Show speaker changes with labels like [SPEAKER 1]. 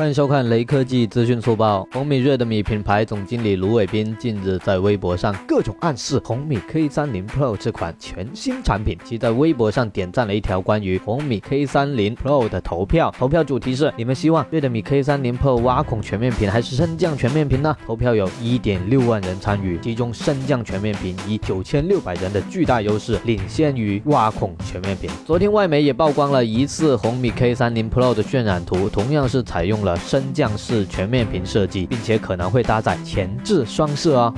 [SPEAKER 1] 欢迎收看雷科技资讯速报。红米 Redmi 品牌总经理卢伟斌近日在微博上各种暗示红米 K30 Pro 这款全新产品，其在微博上点赞了一条关于红米 K30 Pro 的投票。投票主题是：你们希望 Redmi K30 Pro 挖孔全面屏还是升降全面屏呢？投票有1.6万人参与，其中升降全面屏以9600人的巨大优势领先于挖孔全面屏。昨天外媒也曝光了疑似红米 K30 Pro 的渲染图，同样是采用了。升降式全面屏设计，并且可能会搭载前置双摄哦。